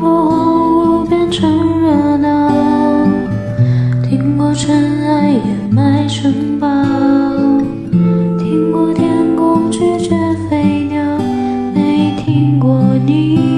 我听过荒芜变成热闹，听过尘埃掩埋城堡，听过天空拒绝飞鸟，没听过你。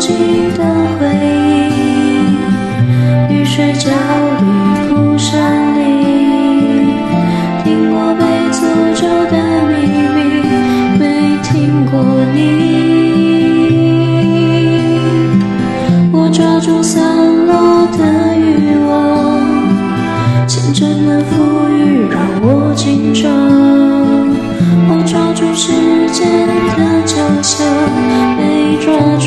的回忆，雨水浇绿蒲扇里，听过被诅咒的秘密，没听过你。我抓住散落的欲望，虔诚的赋予让我紧张。我抓住时间的交响，没抓住